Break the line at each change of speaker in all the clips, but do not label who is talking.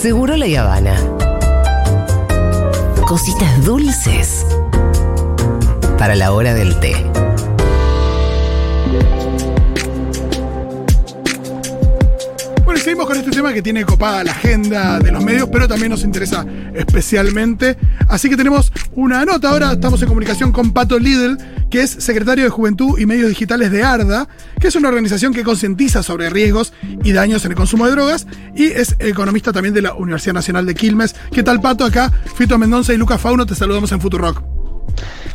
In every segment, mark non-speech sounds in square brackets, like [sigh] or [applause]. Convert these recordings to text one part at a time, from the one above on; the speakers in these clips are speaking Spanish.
Seguro la Habana. Cositas dulces para la hora del té.
Bueno, y seguimos con este tema que tiene copada la agenda de los medios, pero también nos interesa especialmente. Así que tenemos una nota. Ahora estamos en comunicación con Pato Lidl, que es secretario de Juventud y Medios Digitales de ARDA, que es una organización que concientiza sobre riesgos y daños en el consumo de drogas, y es economista también de la Universidad Nacional de Quilmes. ¿Qué tal, Pato? Acá, Fito Mendonza y Lucas Fauno, te saludamos en Futurock.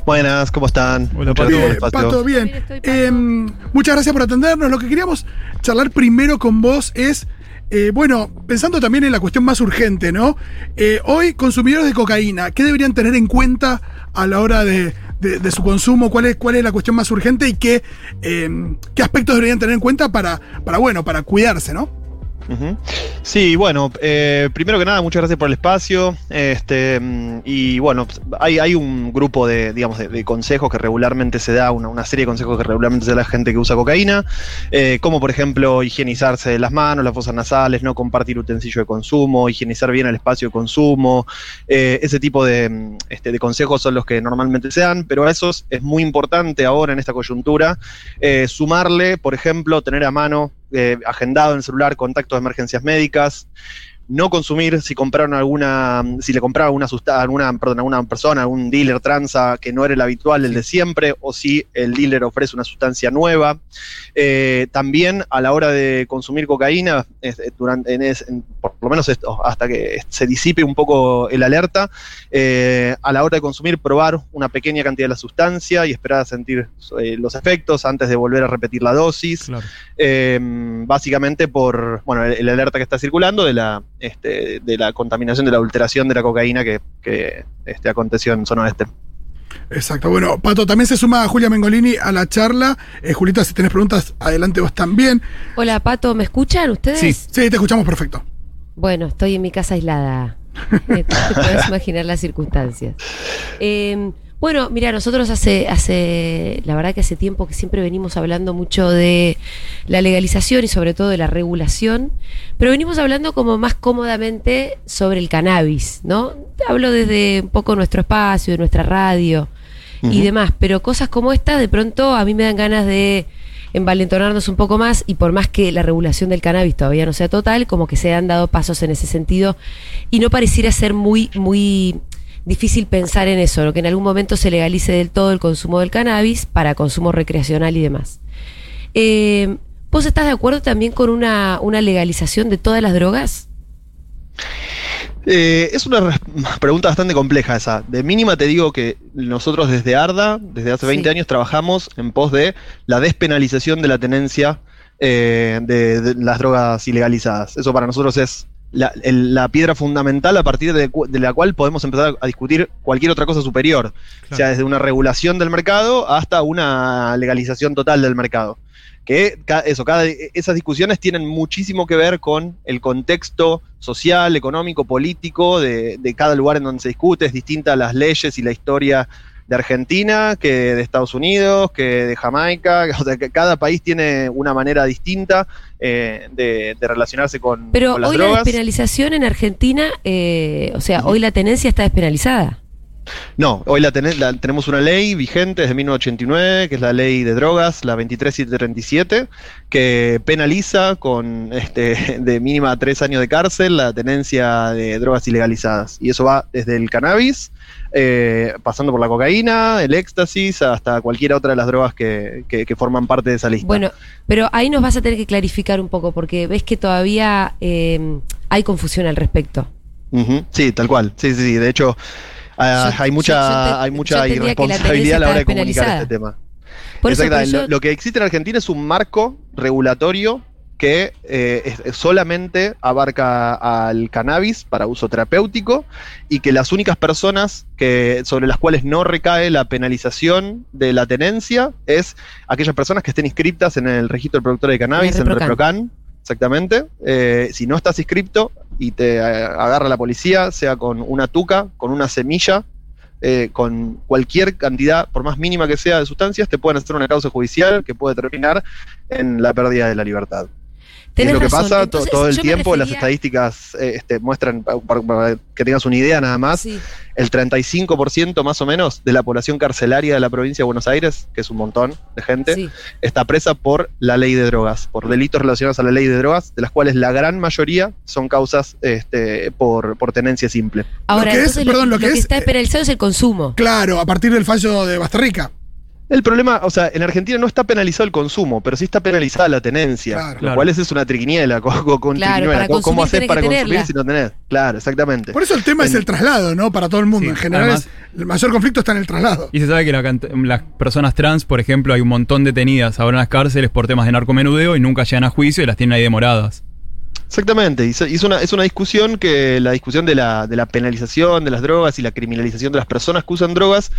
Buenas, ¿cómo están?
Hola, Pato.
espacio.
Pato, bien.
Bien, estoy, Pato.
Em, muchas gracias por atendernos. Lo que queríamos charlar primero con vos es, eh, bueno, pensando también en la cuestión más urgente, ¿no? Eh, hoy, consumidores de cocaína, ¿qué deberían tener en cuenta a la hora de, su consumo? ¿Cuál es, ¿Cuál es la cuestión más urgente y qué, em, qué aspectos deberían tener en cuenta para, para, bueno, para cuidarse, ¿no?
Sí, bueno, eh, primero que nada, muchas gracias por el espacio. Este, mm, y bueno, hay, hay un grupo de, digamos, de, consejos que regularmente se da, una, una serie de consejos que regularmente se da a la gente que usa cocaína, eh, como por ejemplo higienizarse las manos, las fosas nasales, no compartir utensilio de consumo, higienizar bien el espacio de consumo. eh, ese tipo de, mm, este, de consejos son los que normalmente se dan, pero a esos es muy importante ahora en esta coyuntura sumarle, por ejemplo, tener a mano eh, agendado en el celular contactos de emergencias médicas, no consumir si compraron alguna, si le compraron alguna sustancia, alguna, perdón, a una persona, algún dealer tranza que no era el habitual, el de siempre, o si el dealer ofrece una sustancia nueva. Eh, también a la hora de consumir cocaína, es- eh, durante, en es- en- por lo menos esto, hasta que se disipe un poco el alerta, eh, a la hora de consumir, probar una pequeña cantidad de la sustancia y esperar a sentir eh, los efectos antes de volver a repetir la dosis. Básicamente por bueno, el, el alerta que está circulando de la, este, de la contaminación, de la adulteración de la cocaína que, que este, aconteció en zona oeste.
Exacto. Bueno, Pato, también se suma Julia Mengolini a la charla. Eh, Julita, si tenés preguntas, adelante vos también.
Hola, Pato, ¿me escuchan ustedes?
Sí, sí, te escuchamos perfecto.
Bueno, estoy en mi casa aislada. [laughs] Te puedes imaginar las circunstancias. Eh, bueno, mira, nosotros hace, hace, la verdad que hace tiempo que siempre venimos hablando mucho de la legalización y sobre todo de la regulación, pero venimos hablando como más cómodamente sobre el cannabis, ¿no? Hablo desde un poco nuestro espacio, de nuestra radio y demás, pero cosas como esta de pronto a mí me dan ganas de envalentonarnos un poco más y por más que la regulación del cannabis todavía no sea total, como que se han dado pasos en ese sentido y no pareciera ser muy, muy difícil pensar en eso, que en algún momento se legalice del todo el consumo del cannabis para consumo recreacional y demás. Eh, ¿Vos estás de acuerdo también con una, una legalización de todas las drogas?
Eh, es una pregunta bastante compleja esa. De mínima te digo que nosotros desde ARDA, desde hace 20
Sí.
años, trabajamos en pos de la despenalización de la tenencia eh, de, de las drogas ilegalizadas. Eso para nosotros es la, el- la piedra fundamental a partir de, la cual podemos empezar a discutir cualquier otra cosa superior. O sea, desde una regulación del mercado hasta una legalización total del mercado. Que eso, cada, esas discusiones tienen muchísimo que ver con el contexto social, económico, político de, de cada lugar en donde se discute. Es distinta a las leyes y la historia de Argentina que de Estados Unidos, que de Jamaica. [laughs] O sea, que cada país tiene una manera distinta eh, de, de relacionarse con,
Pero
con las
hoy la despenalización en Argentina, eh, o sea, hoy la tenencia está despenalizada.
No, hoy la, tene- la- tenemos una ley vigente desde 1989, que es la ley de drogas, la 23737, que penaliza con este, de mínima tres años de cárcel la tenencia de drogas ilegalizadas. Y eso va desde el cannabis, eh, pasando por la cocaína, el éxtasis, hasta cualquier otra de las drogas que, que- que forman parte de esa lista.
Bueno, pero ahí nos vas a tener que clarificar un poco, porque ves que todavía eh, hay confusión al respecto.
Sí, tal cual. Sí, sí, sí. De hecho, ah,
Yo-
hay mucha,
yo- yo te-
hay mucha irresponsabilidad a la hora de comunicar este tema.
Por eso,
Exactamente. Lo,
yo-
lo que existe en Argentina es un marco regulatorio que eh, es- solamente abarca al cannabis para uso terapéutico y que las únicas personas que, sobre las cuales no recae la penalización de la tenencia es aquellas personas que estén inscritas en el registro de productores de cannabis,
En. Reprocan.
Exactamente. Eh, si no estás inscripto y te eh, agarra la policía, sea con una tuca, con una semilla, eh, con cualquier cantidad, por más mínima que sea, de sustancias, te pueden hacer una causa judicial que puede terminar en la pérdida de la libertad. Es
Tenés
lo que
razón.
pasa
Entonces,
todo el tiempo, las estadísticas eh, este, muestran, pa- para, para que tengas una idea nada más,
Sí.
el 35% más o menos de la población carcelaria de la provincia de Buenos Aires, que es un montón de gente,
Sí.
está presa por la ley de drogas, por delitos relacionados a la ley de drogas, de las cuales la gran mayoría son causas este, por, por tenencia simple.
Ahora,
que es-
lo,
perdón, lo
lo
que
que,
es,
está
eh,
penalizado es el consumo.
Claro, a partir del fallo de Bastarrica.
El problema, o sea, en Argentina no está penalizado el consumo, pero sí está penalizada la tenencia,
Claro.
lo
Claro.
cual es, es una triquiniela. Con, con-
Claro,
triquiñuela.
para
¿Cómo- ¿Cómo
consumir
haces para consumir
tenerla.
si no tenés? Claro, exactamente.
Por eso el tema es el traslado, ¿no? Para todo el mundo.
Sí,
en general,
además-
es- el mayor conflicto está en el traslado.
Y se sabe que la las personas trans, por ejemplo, hay un montón detenidas ahora en las cárceles por temas de narcomenudeo y nunca llegan a juicio y las tienen ahí demoradas.
Exactamente, es una, es una discusión que la discusión de la, de la penalización de las drogas y la criminalización de las personas que usan drogas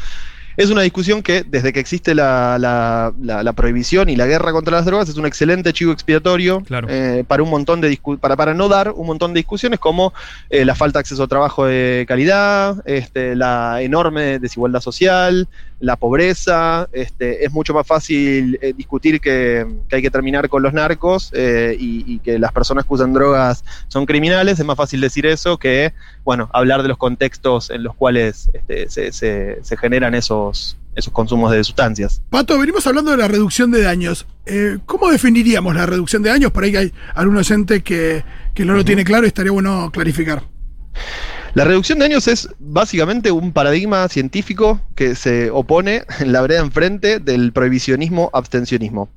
es una discusión que desde que existe la, la- la- la prohibición y la guerra contra las drogas es un excelente chivo expiatorio
Claro.
eh, para un montón de para, para no dar un montón de discusiones como eh, la falta de acceso a trabajo de calidad, este, la enorme desigualdad social, la pobreza, este, es mucho más fácil eh, discutir que, que hay que terminar con los narcos eh, y, y que las personas que usan drogas son criminales, es más fácil decir eso que, bueno, hablar de los contextos en los cuales este, se, se- se generan esos, esos consumos de sustancias.
Pato, venimos hablando de la reducción de daños. Eh, ¿Cómo definiríamos la reducción de daños? Por ahí hay algún oyente que, que no lo tiene claro y estaría bueno clarificar.
La reducción de daños es básicamente un paradigma científico que se opone [laughs] en la vereda enfrente del prohibicionismo-abstencionismo.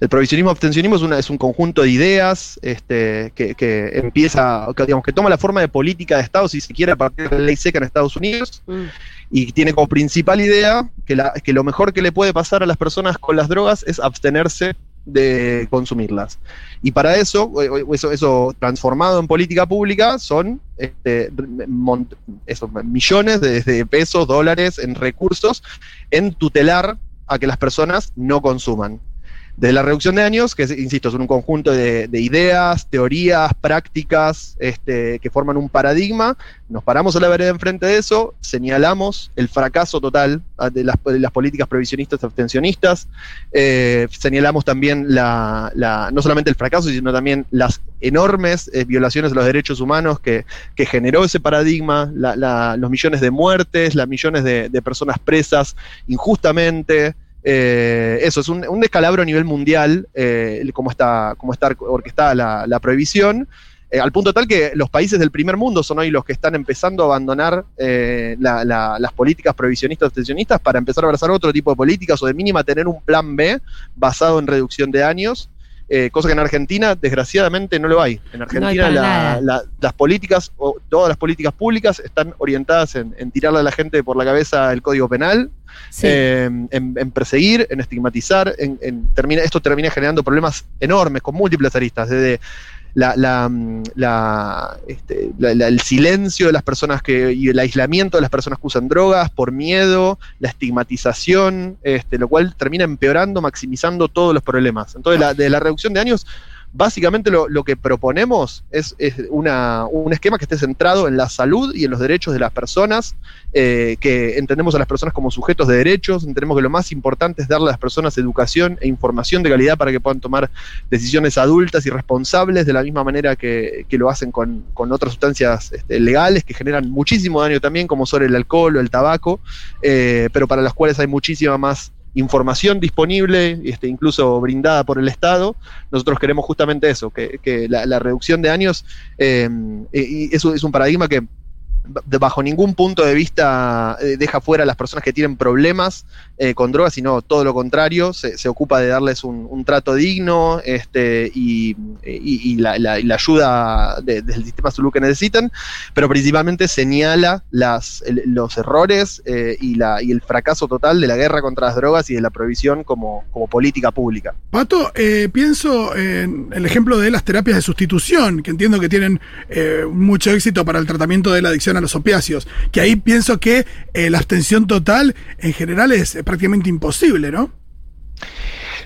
El prohibicionismo-abstencionismo es, una- es un conjunto de ideas este, que, que empieza, que, digamos, que toma la forma de política de Estado, si se quiere, a partir de la ley seca en Estados Unidos,
Mm.
y tiene como principal idea que, la- que lo mejor que le puede pasar a las personas con las drogas es abstenerse de consumirlas. Y para eso, eso, eso transformado en política pública, son este, millones de pesos, dólares en recursos en tutelar a que las personas no consuman. De la reducción de daños, que insisto, son un conjunto de, de ideas, teorías, prácticas este, que forman un paradigma, nos paramos a la vereda enfrente de eso, señalamos el fracaso total de las, políticas provisionistas abstencionistas, eh, señalamos también la, no solamente el fracaso, sino también las enormes eh, violaciones de los derechos humanos que, que generó ese paradigma, la- los millones de muertes, las millones de personas presas injustamente. Eh, eso es un, un descalabro a nivel mundial, eh, cómo, está, cómo está orquestada la, la prohibición. eh, al punto tal que los países del primer mundo son hoy los que están empezando a abandonar eh, la- la- las políticas prohibicionistas abstencionistas para empezar a abrazar otro tipo de políticas o de mínima tener un plan B basado en reducción de daños, eh, cosa que en Argentina desgraciadamente no lo hay. En Argentina la- las políticas, o todas las políticas públicas están orientadas en, en tirarle a la gente por la cabeza el código penal, Eh, en, perseguir, en estigmatizar, en, en- termina, esto termina generando problemas enormes con múltiples aristas, desde la, la, mm, la, este, el silencio de las personas que, y el aislamiento de las personas que usan drogas por miedo, la estigmatización, este, lo cual termina empeorando, maximizando todos los problemas. Entonces, de la reducción de años, básicamente lo, lo que proponemos es, una, un esquema que esté centrado en la salud y en los derechos de las personas, eh, que entendemos a las personas como sujetos de derechos, entendemos que lo más importante es darle a las personas educación e información de calidad para que puedan tomar decisiones adultas y responsables de la misma manera que, que lo hacen con, con otras sustancias este, legales que generan muchísimo daño también, como son el alcohol o el tabaco, eh, pero para las cuales hay muchísima más información disponible, este, incluso brindada por el Estado. Nosotros queremos justamente eso, que, la, reducción de años eh, y eso es un paradigma que bajo ningún punto de vista eh, deja fuera a las personas que tienen problemas eh, con drogas, sino todo lo contrario, se, se ocupa de darles un, un trato digno este, y, y- la, la- ayuda de- del sistema salud que necesitan, pero principalmente señala las, los errores eh, y, la, y el fracaso total de la guerra contra las drogas y de la prohibición como, como política pública.
Pato, eh, pienso en el ejemplo de las terapias de sustitución, que entiendo que tienen eh, mucho éxito para el tratamiento de la adicción a los opiáceos, que ahí pienso que la abstención total en general es prácticamente imposible, ¿no?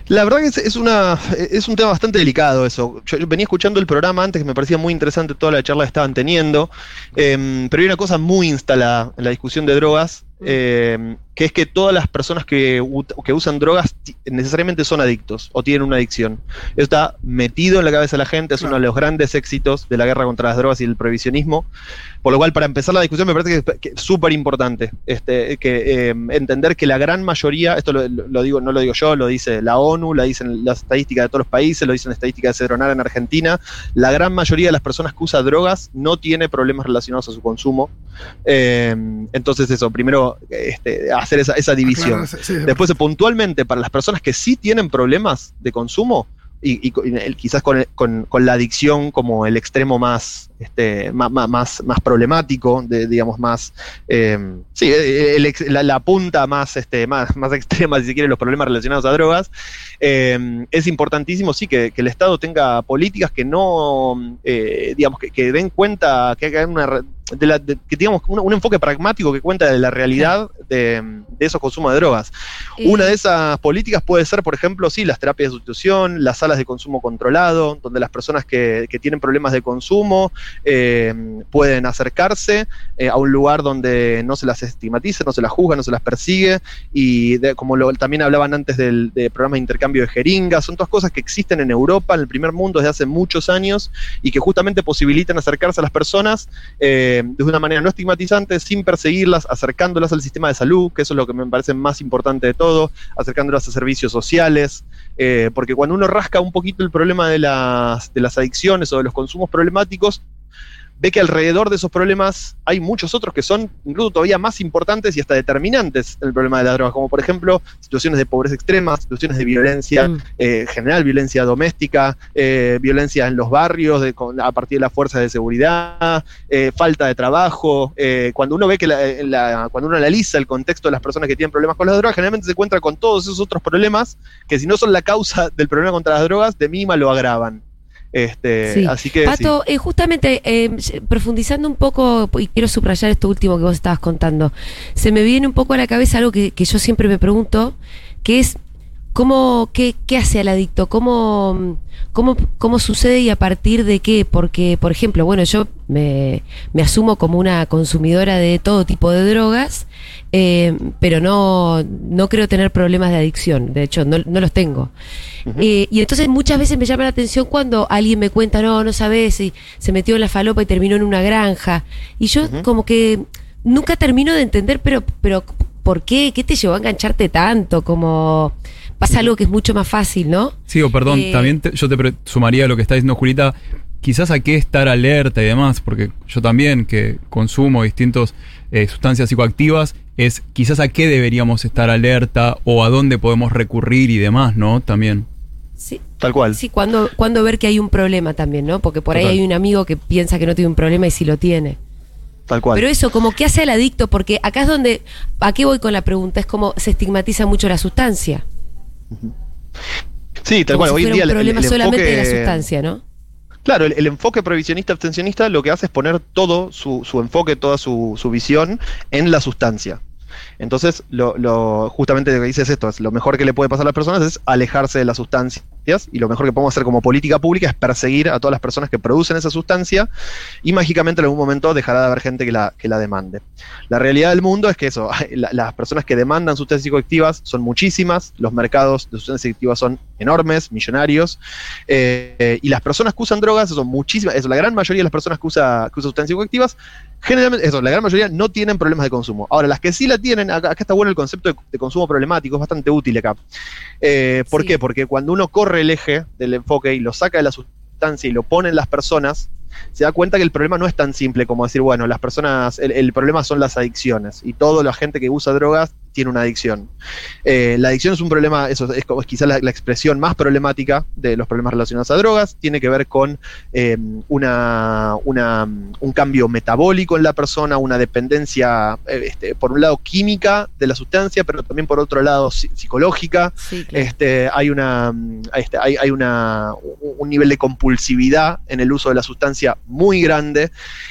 La verdad que es, es una, es un tema bastante delicado eso. Yo, yo venía escuchando el programa antes que me parecía muy interesante toda la charla que estaban teniendo, em, pero hay una cosa muy instalada en la discusión de drogas, em, que es que todas las personas que, que usan drogas necesariamente son adictos o tienen una adicción. Eso está metido en la cabeza de la gente, es uno de los grandes éxitos de la guerra contra las drogas y el prohibicionismo. Por lo cual, para empezar la discusión, me parece que es- súper importante este, que, eh, entender que la gran mayoría, esto lo, digo, no lo digo yo, lo dice la ONU, lo dicen las estadísticas de todos los países, lo dicen estadísticas de Cedronar en Argentina, la gran mayoría de las personas que usa drogas no tiene problemas relacionados a su consumo. Eh, entonces, eso, primero este, hacer esa, esa división.
Sí,
Después, puntualmente, para las personas que sí tienen problemas de consumo, y, y co- y el- quizás con, con- con la adicción como el extremo más, este, más, más, más, problemático, de, digamos, más, eh, sí, el ex- la, la punta más, este, más, más [laughs] extrema, si se quiere, los problemas relacionados a drogas, eh, es importantísimo, sí, que, que el Estado tenga políticas que no, eh, digamos, que, que den cuenta, que hagan una, de la- de- que digamos, un, un enfoque pragmático que cuenta de la realidad de, de esos consumos de drogas. Una de esas políticas puede ser, por ejemplo, sí, las terapias de sustitución, las salas de consumo controlado, donde las personas que, que tienen problemas de consumo eh, pueden acercarse eh, a un lugar donde no se las estigmatiza, no se las juzga, no se las persigue, y de- como lo- también hablaban antes del de programas de intercambio de jeringas, son todas cosas que existen en Europa, en el primer mundo, desde hace muchos años, y que justamente posibilitan acercarse a las personas eh, de una manera no estigmatizante, sin perseguirlas, acercándolas al sistema de salud, que eso es lo que me parece más importante de todo, acercándolas a servicios sociales, eh, porque cuando uno rasca un poquito el problema de las, de las adicciones o de los consumos problemáticos, ve que alrededor de esos problemas hay muchos otros que son incluso todavía más importantes y hasta determinantes en el problema de la droga, como por ejemplo situaciones de pobreza extrema, situaciones de violencia
Mm.
eh, general, violencia doméstica, eh, violencia en los barrios de- con- a partir de las fuerzas de seguridad, eh, falta de trabajo. eh, cuando uno ve que la- la- cuando uno analiza el contexto de las personas que tienen problemas con las drogas, generalmente se encuentra con todos esos otros problemas que si no son la causa del problema contra las drogas, de mínima lo agravan. Este,
Sí.
Así que sí.
Pato, eh, justamente eh, profundizando un poco, y quiero subrayar esto último que vos estabas contando, se me viene un poco a la cabeza algo que, que yo siempre me pregunto, que es cómo, qué, qué hace al adicto, cómo, cómo, cómo sucede y a partir de qué, porque, por ejemplo, bueno, yo me, me asumo como una consumidora de todo tipo de drogas, eh, pero no, no creo tener problemas de adicción, de hecho, no, no los tengo. Eh, y entonces muchas veces me llama la atención cuando alguien me cuenta, no, no sabes si se metió en la falopa y terminó en una granja. Y yo como que nunca termino de entender, pero, pero ¿por qué? ¿Qué te llevó a engancharte tanto? Como pasa algo que es mucho más fácil, ¿no?
Sí, o perdón,
Eh,
también te- yo te sumaría a lo que está diciendo Julita, quizás a qué estar alerta y demás, porque yo también que consumo distintas sustancias psicoactivas, es quizás a qué deberíamos estar alerta o a dónde podemos recurrir y demás, ¿no? También.
Sí.
Tal cual.
Sí, cuando, cuando ver que hay un problema también, ¿no? Porque por ahí hay un amigo que piensa que no tiene un problema y sí lo tiene.
Tal cual.
Pero eso, como que hace al adicto, porque acá es donde, ¿a qué voy con la pregunta? Es como se estigmatiza mucho la sustancia.
sí, tal
como
cual.
si
Hoy en día
un problema
el
solamente de la sustancia, ¿no?
Claro, el, el enfoque prohibicionista abstencionista lo que hace es poner todo su, su enfoque, toda su, su visión en la sustancia. Entonces, lo, lo- justamente lo que dice es esto, es lo mejor que le puede pasar a las personas es alejarse de las sustancias y lo mejor que podemos hacer como política pública es perseguir a todas las personas que producen esa sustancia y mágicamente en algún momento dejará de haber gente que la, que la demande. La realidad del mundo es que eso, [laughs] la- las personas que demandan sustancias psicoactivas son muchísimas, los mercados de sustancias psicoactivas son enormes, millonarios, eh, y las personas que usan drogas son muchísimas, eso, la gran mayoría de las personas que, usa, que usan sustancias psicoactivas, generalmente, eso, la gran mayoría no tienen problemas de consumo. Ahora, las que sí la tienen, acá, acá está bueno el concepto de, de consumo problemático, es bastante útil acá. Eh, ¿Por
Sí.
qué? Porque cuando uno corre el eje del enfoque y lo saca de la sustancia y lo pone en las personas, se da cuenta que el problema no es tan simple como decir, bueno, las personas, el, el problema son las adicciones y toda la gente que usa drogas tiene una adicción. Eh, la adicción es un problema, eso es, quizás la, la expresión más problemática de los problemas relacionados a drogas, tiene que ver con eh, una, una- un cambio metabólico en la persona, una dependencia, eh, este, por un lado química de la sustancia, pero también por otro lado psi- psicológica.
Sí, claro.
Este, hay una, mm, este, hay, hay una, un nivel de compulsividad en el uso de la sustancia muy grande,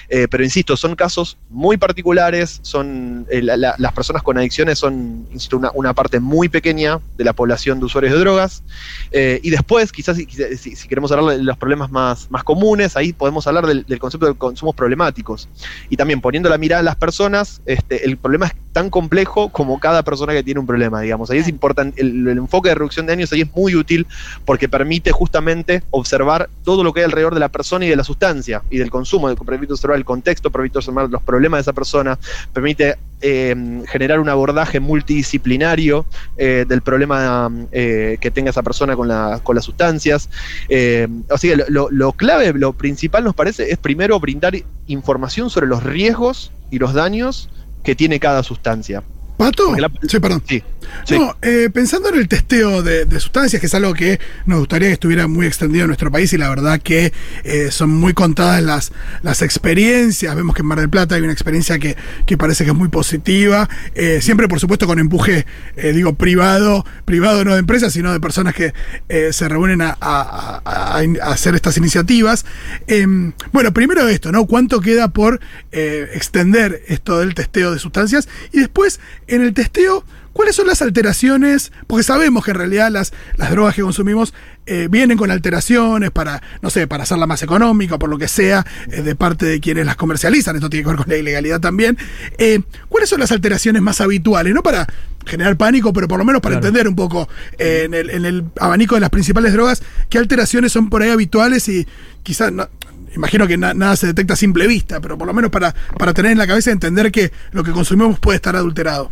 eh, pero insisto, son casos muy particulares, son la- la- las personas con adicciones son insisto, una, parte muy pequeña de la población de usuarios de drogas, eh, y después, quizás si, queremos hablar de los problemas más, más comunes, ahí podemos hablar del, concepto de consumos problemáticos, y también poniendo la mirada en las personas, este, el problema es tan complejo como cada persona que tiene un problema, digamos. Ahí es importante, el, el enfoque de reducción de daños ahí es muy útil porque permite justamente observar todo lo que hay alrededor de la persona y de la sustancia y del consumo, permite observar el contexto, permite observar los problemas de esa persona, permite eh, generar un abordaje multidisciplinario eh, del problema eh, que tenga esa persona con, la, con las sustancias. Eh, así que lo clave, lo principal nos parece es primero brindar información sobre los riesgos y los daños que tiene cada sustancia.
¿Pato?
La-
Sí, perdón.
Sí, sí.
No, eh, pensando en el testeo de, sustancias, que es algo que nos gustaría que estuviera muy extendido en nuestro país y la verdad que eh, son muy contadas las, las experiencias. Vemos que en Mar del Plata hay una experiencia que, que parece que es muy positiva. Eh, siempre, por supuesto, con empuje, digo, privado, privado no de empresas, sino de personas que se reúnen a, hacer estas iniciativas. Em, bueno, primero esto, ¿no? ¿Cuánto queda por extender esto del testeo de sustancias? Y después, en el testeo, ¿cuáles son las alteraciones? Porque sabemos que en realidad las, las drogas que consumimos eh, vienen con alteraciones para, no sé, para hacerla más económica, por lo que sea, eh, de parte de quienes las comercializan. Esto tiene que ver con la ilegalidad también. Eh, ¿Cuáles son las alteraciones más habituales? No para generar pánico, pero por lo menos para
Claro.
entender un poco en, el, en el abanico de las principales drogas, qué alteraciones son por ahí habituales y quizás no, Imagino que na- nada se detecta a simple vista, pero por lo menos para, para tener en la cabeza entender que lo que consumimos puede estar adulterado.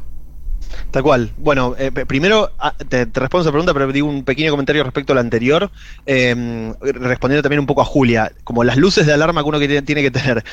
Tal cual. Bueno, eh, primero ah, te, respondo esa pregunta, pero digo un pequeño comentario respecto al anterior, eh, respondiendo también un poco a Julia, como las luces de alarma que uno que tiene, que tener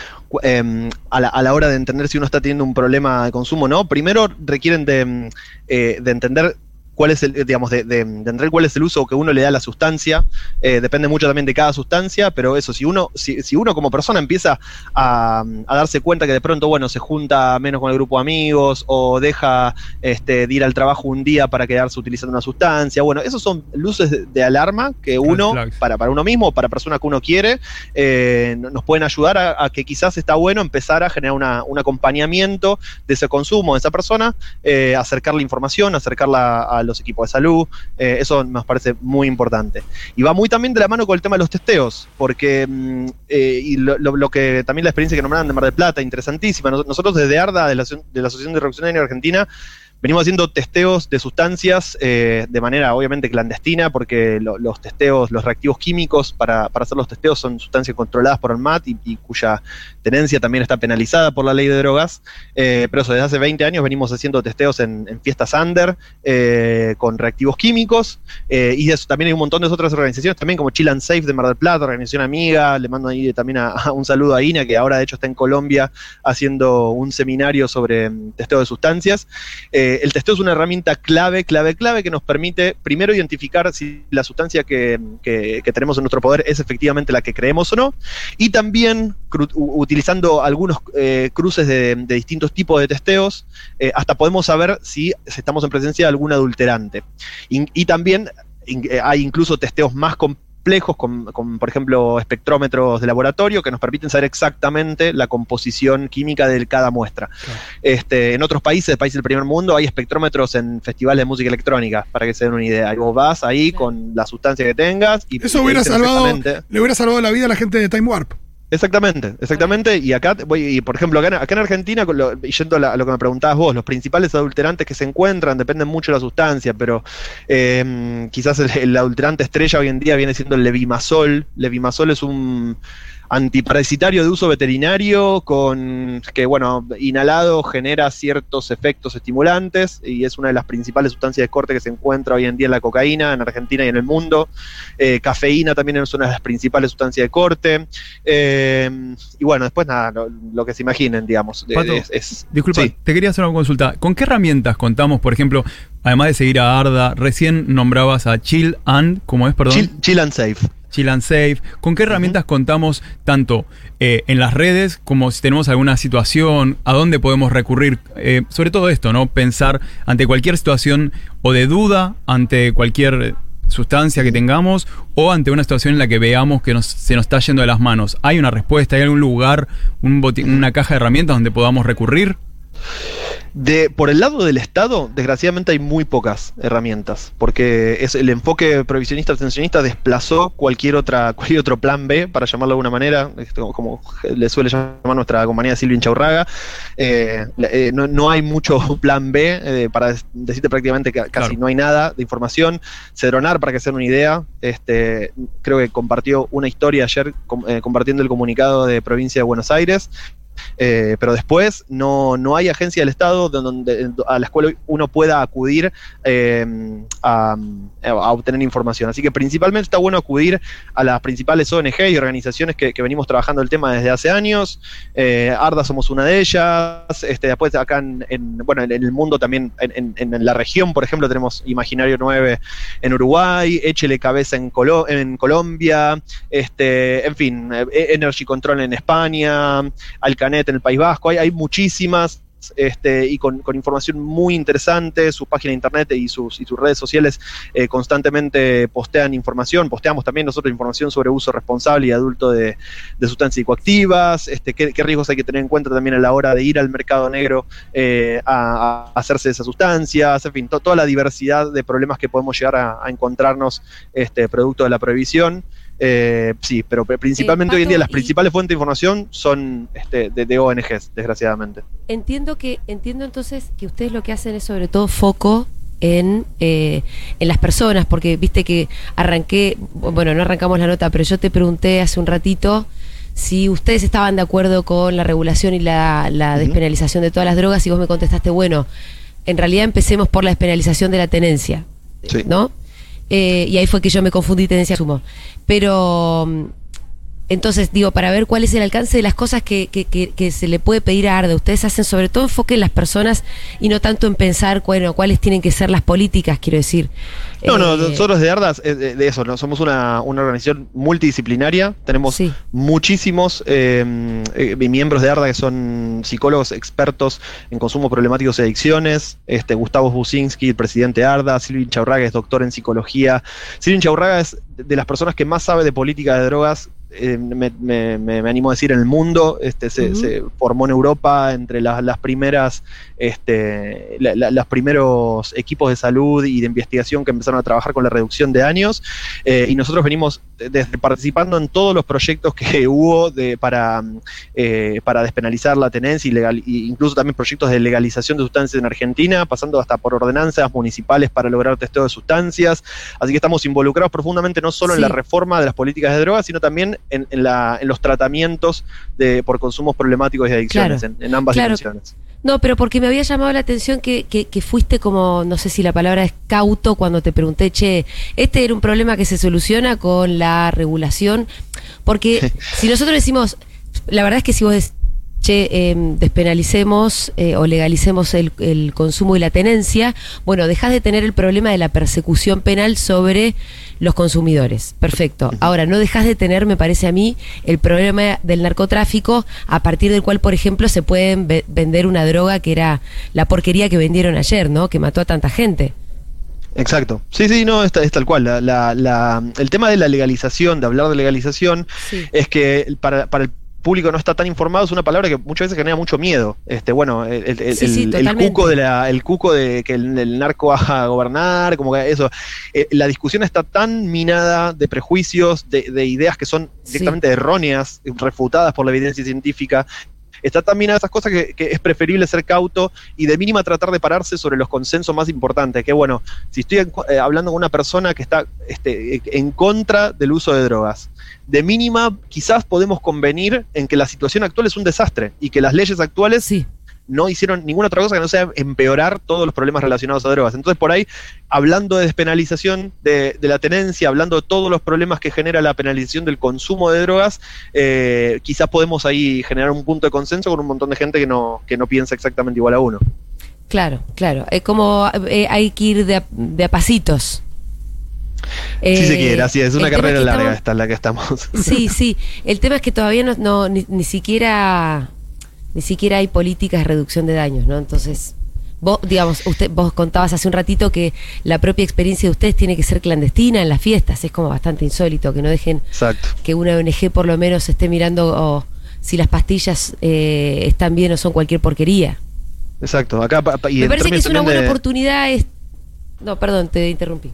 eh, a, la, a la hora de entender si uno está teniendo un problema de consumo o no, primero requieren de, mm, eh, de entender cuál es el, digamos, de, de- de entender cuál es el uso que uno le da a la sustancia, eh, depende mucho también de cada sustancia, pero eso, si uno, si, si uno como persona empieza a, a darse cuenta que de pronto, bueno, se junta menos con el grupo de amigos o deja este, de ir al trabajo un día para quedarse utilizando una sustancia. Bueno, esos son luces de, de alarma que uno, para, para uno mismo para personas que uno quiere, eh, no- nos pueden ayudar a, a que quizás está bueno empezar a generar una- un acompañamiento de ese consumo de esa persona, eh, acercarle información, acercarla a los equipos de salud. eh, eso nos parece muy importante. Y va muy también de la mano con el tema de los testeos, porque mm, eh, y lo, lo- que también la experiencia que nombraban de Mar del Plata, interesantísima. Nos- Nosotros desde ARDA, de la, de la Asociación de Daño Argentina, venimos haciendo testeos de sustancias eh, de manera obviamente clandestina, porque lo- los testeos, los reactivos químicos para, para hacer los testeos son sustancias controladas por el MAT y, y cuya tenencia también está penalizada por la ley de drogas. Eh, pero eso, desde hace 20 años venimos haciendo testeos en, en fiestas under eh, con reactivos químicos. y también hay un montón de otras organizaciones, también como Chill and Safe de Mar del Plata, organización amiga. Le mando ahí también un saludo a Ina, que ahora de hecho está en Colombia haciendo un seminario sobre mm, testeo de sustancias. El testeo es una herramienta clave, clave, clave que nos permite primero identificar si la sustancia que, tenemos en nuestro poder es efectivamente la que creemos o no, y también utilizando algunos eh, cruces de, distintos tipos de testeos, eh, hasta podemos saber si estamos en presencia de algún adulterante. Y también eh, hay incluso testeos más complejos, con, con, por ejemplo, espectrómetros de laboratorio que nos permiten saber exactamente la composición química de cada muestra. Este, en otros países, países del primer mundo, hay espectrómetros en festivales de música electrónica, para que se den una idea. Y vos vas ahí
Claro.
con la sustancia que tengas y
Eso hubiera salvado, le hubiera salvado la vida a la gente de Time Warp.
Exactamente, exactamente. Y acá, voy, y por ejemplo, acá, en- acá en Argentina, lo- yendo a, lo que me preguntabas vos, los principales adulterantes que se encuentran dependen mucho de la sustancia, pero eh, quizás el, el adulterante estrella hoy en día viene siendo el levimazol. Levimazol es un antiparasitario de uso veterinario con que bueno inhalado genera ciertos efectos estimulantes y es una de las principales sustancias de corte que se encuentra hoy en día en la cocaína en Argentina y en el mundo Eh, cafeína también es una de las principales sustancias de corte eh, y bueno después nada lo, lo que se imaginen digamos
Pato,
es, es-
Disculpa,
sí.
te quería hacer una consulta. ¿Con qué herramientas contamos, por ejemplo, además de seguir a Arda, recién nombrabas a Chill and, ¿cómo es, perdón?
chill, chill and safe
Chill and Safe. ¿Con qué herramientas contamos tanto eh, en las redes como si tenemos alguna situación? ¿A dónde podemos recurrir? Eh, sobre todo esto, ¿no? Pensar ante cualquier situación o de duda, ante cualquier sustancia que tengamos o ante una situación en la que veamos que nos- se nos está yendo de las manos. ¿Hay una respuesta? ¿Hay algún lugar, un una caja de herramientas donde podamos recurrir?
De, por el lado del Estado, desgraciadamente hay muy pocas herramientas, porque es el enfoque provisionista abstencionista desplazó cualquier otra [laughs] cualquier otro plan B, para llamarlo de alguna manera, esto, como le suele llamar nuestra compañía Silvia Chaurraga. Eh, eh, no, no, hay mucho [laughs] plan B, eh, para decirte prácticamente que casi claro. no hay nada de información. Cedronar, para que se den una idea, este, creo que compartió una historia ayer com, eh, compartiendo el comunicado de provincia de Buenos Aires, eh, pero después no, no, hay agencia del Estado donde, a la cual uno pueda acudir eh, a, obtener información. Así que principalmente está bueno acudir a las principales ONG y organizaciones que, venimos trabajando el tema desde hace años. Eh, Arda somos una de ellas. Este, después acá en, en bueno, en, el mundo también, en, en, la región, por ejemplo, tenemos Imaginario 9 en Uruguay, Échele Cabeza en, Colo en Colombia, este, en fin, Energy Control en España, En el País Vasco, hay, hay muchísimas este, y con, con, información muy interesante, su página de internet y sus, y sus redes sociales eh, constantemente postean información, posteamos también nosotros información sobre uso responsable y adulto de, sustancias psicoactivas, este, qué, riesgos hay que tener en cuenta también a la hora de ir al mercado negro eh, a, a, hacerse esas sustancias, en fin, to, toda la diversidad de problemas que podemos llegar a, a encontrarnos este, producto de la prohibición. Eh, sí, pero principalmente eh, hoy en día las principales fuentes de información son este, de, de, ONGs, desgraciadamente.
Entiendo que entiendo entonces que ustedes lo que hacen es sobre todo foco en, eh, en las personas, porque viste que arranqué, bueno, no arrancamos la nota, pero yo te pregunté hace un ratito si ustedes estaban de acuerdo con la regulación y la, la despenalización de todas las drogas y vos me contestaste, bueno, en realidad empecemos por la despenalización de la tenencia, sí. ¿no? Eh, y ahí fue que yo me confundí tenencia sumo. Pero mm, entonces digo, para ver cuál es el alcance de las cosas que, que, que, que, se le puede pedir a Arde, ustedes hacen sobre todo enfoque en las personas y no tanto en pensar, bueno, cuáles tienen que ser las políticas, quiero decir.
No, no, eh, nosotros de Ardas, eh, de eso, ¿no? somos una, una organización multidisciplinaria, tenemos sí. muchísimos eh, miembros de Arda que son psicólogos expertos en consumo problemáticos y adicciones, este, Gustavo Businski, el presidente de Arda, Silvin Chaurraga es doctor en psicología, Silvin Chaurraga es de las personas que más sabe de política de drogas eh, me, me, me, animo a decir en el mundo, este, se, uh -huh. se formó en Europa entre las, las primeras, este, la, la, los primeros equipos de salud y de investigación que empezaron a trabajar con la reducción de años, eh, y nosotros venimos desde participando en todos los proyectos que [laughs] hubo de, para, eh, para despenalizar la tenencia y legal, e incluso también proyectos de legalización de sustancias en Argentina, pasando hasta por ordenanzas municipales para lograr testeo de sustancias, así que estamos involucrados profundamente no solo sí. en la reforma de las políticas de drogas, sino también en, en, la, en los tratamientos de, por consumos problemáticos y adicciones
claro.
en, en, ambas
claro.
dimensiones.
No, pero porque me había llamado la atención que, que, que, fuiste como, no sé si la palabra es cauto, cuando te pregunté, che, este era un problema que se soluciona con la regulación, porque [laughs] si nosotros decimos, la verdad es que si vos decís, che, eh, despenalicemos eh, o legalicemos el, el, consumo y la tenencia, bueno, dejas de tener el problema de la persecución penal sobre los consumidores. Perfecto. Ahora, no dejas de tener, me parece a mí, el problema del narcotráfico, a partir del cual, por ejemplo, se pueden ve vender una droga que era la porquería que vendieron ayer, ¿no? Que mató a tanta gente.
Exacto. Sí, sí, no, es, es tal cual. La, la, la, el tema de la legalización, de hablar de legalización, sí. es que para, para el público no está tan informado es una palabra que muchas veces genera mucho miedo. Este, bueno, el, el, sí, sí, el, el cuco de la, el cuco de que el, el, narco va a gobernar, como que eso. Eh, la discusión está tan minada de prejuicios, de, de ideas que son directamente sí. erróneas, refutadas por la evidencia científica, está también a esas cosas que, es preferible ser cauto y de mínima tratar de pararse sobre los consensos más importantes. Que bueno, si estoy eh, hablando con una persona que está este, en contra del uso de drogas, de mínima quizás podemos convenir en que la situación actual es un desastre y que las leyes actuales
sí.
No hicieron ninguna otra cosa que no sea empeorar todos los problemas relacionados a drogas. Entonces por ahí, hablando de despenalización de, de la tenencia, hablando de todos los problemas que genera la penalización del consumo de drogas, eh, quizás podemos ahí generar un punto de consenso con un montón de gente que no, que no piensa exactamente igual a uno.
Claro, claro. Es como eh, hay que ir de a, de a pasitos.
Eh, si se quiere, así es, una carrera larga estamos, esta en la que estamos.
Sí, [laughs] sí. El tema es que todavía no, no ni, ni, siquiera ni siquiera hay políticas de reducción de daños, ¿no? Entonces, vos, digamos, usted, vos contabas hace un ratito que la propia experiencia de ustedes tiene que ser clandestina en las fiestas, es como bastante insólito que no dejen
Exacto.
que una ONG por lo menos esté mirando oh, si las pastillas eh, están bien o son cualquier porquería.
exacto. Acá, pa- pa- y
Me parece que es una buena
de-
oportunidad. es- No, perdón, te interrumpí.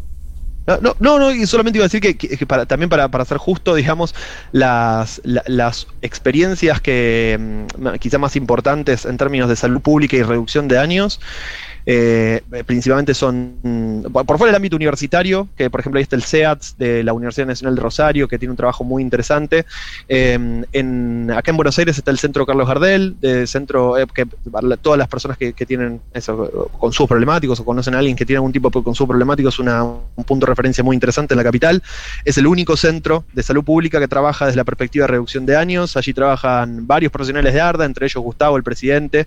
No, no, no, y solamente iba a decir que para, también para, para ser justo, digamos, las, la- las experiencias que mm, quizá más importantes en términos de salud pública y reducción de daños, eh, principalmente son mm, por fuera del ámbito universitario, que por ejemplo ahí está el CEATS de la Universidad Nacional de Rosario, que tiene un trabajo muy interesante. Eh, en, acá en Buenos Aires está el Centro Carlos Gardel, de centro eh, que todas las personas que, que tienen eso, consumos problemáticos o conocen a alguien que tiene algún tipo de consumo problemático, es una- un punto de referencia muy interesante en la capital. Es el único centro de salud pública que trabaja desde la perspectiva de reducción de daños. Allí trabajan varios profesionales de ARDA, entre ellos Gustavo, el presidente.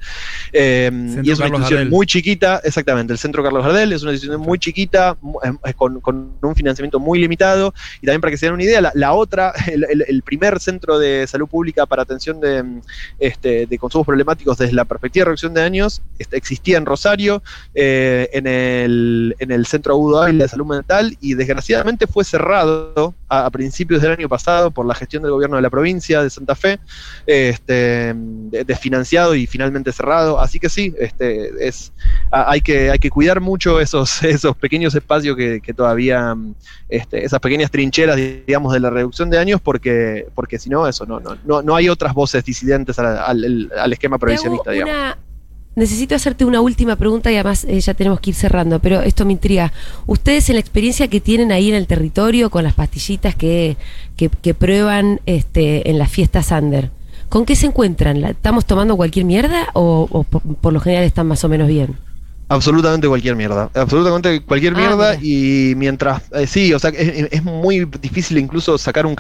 Centro
y es una institución
Gardel.
muy chiquita, exactamente, el Centro Carlos Gardel es una institución muy chiquita, mu- eh, con, con un financiamiento muy limitado. Y también para que se den una idea, la, la otra, [laughs] el, el- el primer centro de salud pública para atención de, mm, este, de consumos problemáticos desde la perspectiva de reducción de daños este, existía en Rosario, eh, en, el, en el Centro Agudo Ávila de Salud Mental, y desgraciadamente fue cerrado a, a principios del año pasado por la gestión del gobierno de la provincia de Santa Fe, este, de- desfinanciado y finalmente cerrado. Así que sí, este, es, hay, que, hay que cuidar mucho esos, [laughs] esos pequeños espacios que, que todavía, este, esas pequeñas trincheras, digamos, de la reducción de daños, porque, porque si no, eso, no, no, no, no hay otras voces disidentes al, al- al esquema provisionista, digamos.
Necesito hacerte una última pregunta y además eh, ya tenemos que ir cerrando, pero esto me intriga. Ustedes en la experiencia que tienen ahí en el territorio con las pastillitas que, que, que prueban este, en las fiestas Under, ¿con qué se encuentran? ¿La- ¿Estamos tomando cualquier mierda o, o por, por lo general están más o menos bien?
Absolutamente cualquier mierda. Absolutamente cualquier
Ah,
mierda. Y mientras. eh, sí, o sea, es, es muy difícil incluso sacar un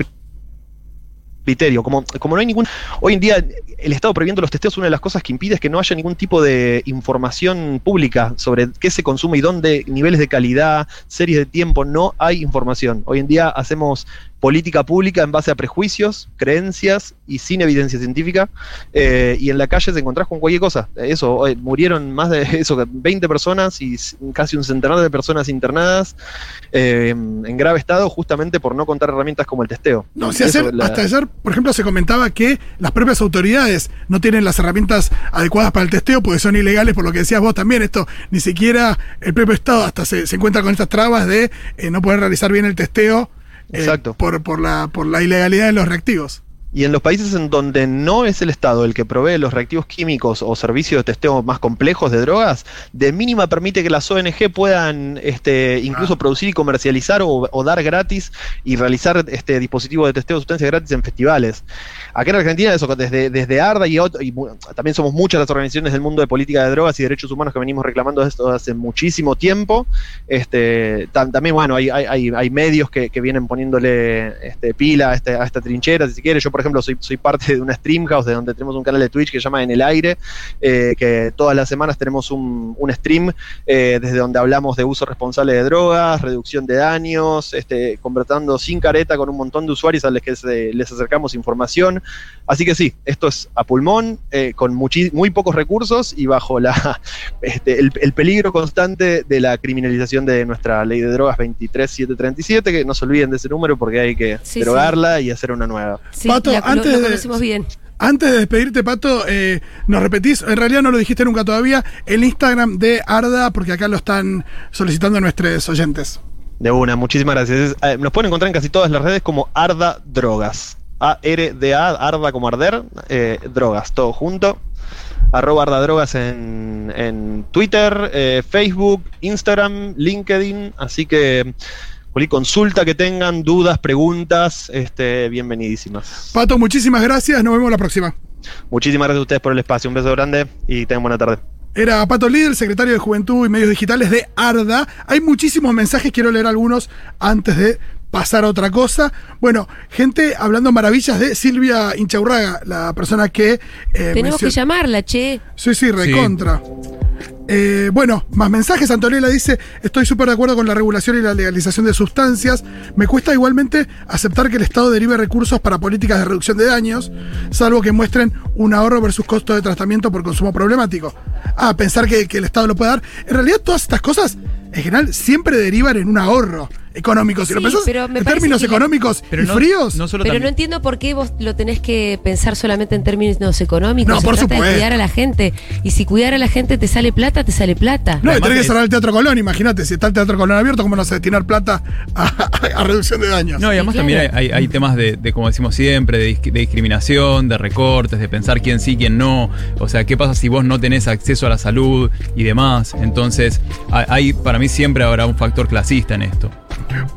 criterio. Como, como no hay ningún. Hoy en día, el Estado prohibiendo los testeos, una de las cosas que impide es que no haya ningún tipo de información pública sobre qué se consume y dónde, niveles de calidad, series de tiempo. No hay información. Hoy en día hacemos política pública en base a prejuicios, creencias y sin evidencia científica. eh, y en la calle te encontrás con cualquier cosa. Eso, eh, murieron más de [laughs] eso, 20 personas y casi un centenar de personas internadas eh, en grave estado justamente por no contar herramientas como el testeo.
No, si
Eso,
ayer,
la-
hasta ayer, por ejemplo, se comentaba que las propias autoridades no tienen las herramientas adecuadas para el testeo porque son ilegales, por lo que decías vos también. Esto ni siquiera el propio Estado hasta se, se encuentra con estas trabas de no poder realizar bien el testeo eh,
Exacto.
por, por, la, por la ilegalidad de los reactivos.
Y en los países en donde no es el Estado el que provee los reactivos químicos o servicios de testeo más complejos de drogas, de mínima permite que las ONG puedan este, incluso
Ah.
producir y comercializar o, o dar gratis y realizar este dispositivo de testeo de sustancias gratis en festivales. Acá en Argentina, eso, desde, desde ARDA y, otro- y también somos muchas las organizaciones del mundo de política de drogas y derechos humanos que venimos reclamando esto hace muchísimo tiempo. Este, tam- también, bueno, hay, hay, medios que, que vienen poniéndole este, pila a, este- a esta trinchera, si quiere. Yo, por ejemplo, soy, soy parte de una Streamhouse, de donde tenemos un canal de Twitch que se llama En el Aire, eh, que todas las semanas tenemos un, un stream eh, desde donde hablamos de uso responsable de drogas, reducción de daños, este, conversando sin careta con un montón de usuarios a los que se- les acercamos información. Así que sí, esto es a pulmón, eh, con muy pocos recursos y bajo la, [laughs] este, el, el peligro constante de la criminalización de nuestra ley de drogas 23737, que no se olviden de ese número porque hay que
Sí,
derogarla y hacer una nueva.
Sí,
Pato,
la-
antes
lo,
de-
conocemos bien.
Antes de despedirte, Pato, eh, nos repetís, en realidad no lo dijiste nunca todavía, el Instagram de Arda, porque acá lo están solicitando nuestros oyentes.
De una, muchísimas gracias. Es, eh, nos pueden encontrar en casi todas las redes como Arda Drogas. A-R-D-A, Arda como arder, eh, drogas, todo junto. Arroba Arda Drogas en, en Twitter, eh, Facebook, Instagram, LinkedIn. Así que cualquier consulta que tengan, dudas, preguntas, este, bienvenidísimas.
Pato, muchísimas gracias, nos vemos la próxima.
Muchísimas gracias a ustedes por el espacio. Un beso grande y tengan buena tarde.
Era Pato Lidl, secretario de Juventud y Medios Digitales de ARDA. Hay muchísimos mensajes, quiero leer algunos antes de pasar a otra cosa. Bueno, gente hablando maravillas de Silvia Inchaurraga, la persona que... eh,
Tenemos que llamarla, che.
Sí, sí, recontra. Eh, bueno, más mensajes. Antonella dice: Estoy súper de acuerdo con la regulación y la legalización de sustancias. Me cuesta igualmente aceptar que el Estado derive recursos para políticas de reducción de daños, salvo que muestren un ahorro versus costo de tratamiento por consumo problemático. Ah, pensar que, que el Estado lo puede dar. En realidad, todas estas cosas, en general, siempre derivan en un ahorro. Económicos. Si lo pensás
pero
en términos
la-
económicos
Pero
y
no,
fríos,
no solo
Pero no entiendo por qué vos lo tenés que pensar solamente en términos económicos.
No,
Se
por
trata
supuesto.
de cuidar a la gente. Y si cuidar a la gente te sale plata, te sale plata.
no, y tenés que
es-
cerrar el Teatro Colón, imagínate, si está el Teatro Colón abierto, ¿cómo no se destinar plata a, a- [laughs] a reducción de daños?
No, y además
Sí,
también hay, temas de, de, como decimos siempre, de, de discriminación, de recortes, de pensar quién sí, quién no. O sea, ¿qué pasa si vos no tenés acceso a la salud y demás? Entonces, hay, hay- para mí siempre habrá un factor clasista en esto.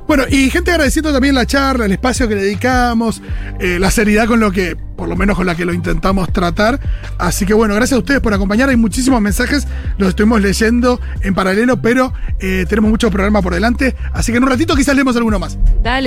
Bueno, y gente agradeciendo también la charla, el espacio que le dedicamos, eh, la seriedad con lo que, por lo menos con la que lo intentamos tratar. Así que bueno, gracias a ustedes por acompañar. Hay muchísimos mensajes, los estuvimos leyendo en paralelo, pero eh, tenemos mucho programa por delante. Así que en un ratito quizás leemos alguno más.
Dale.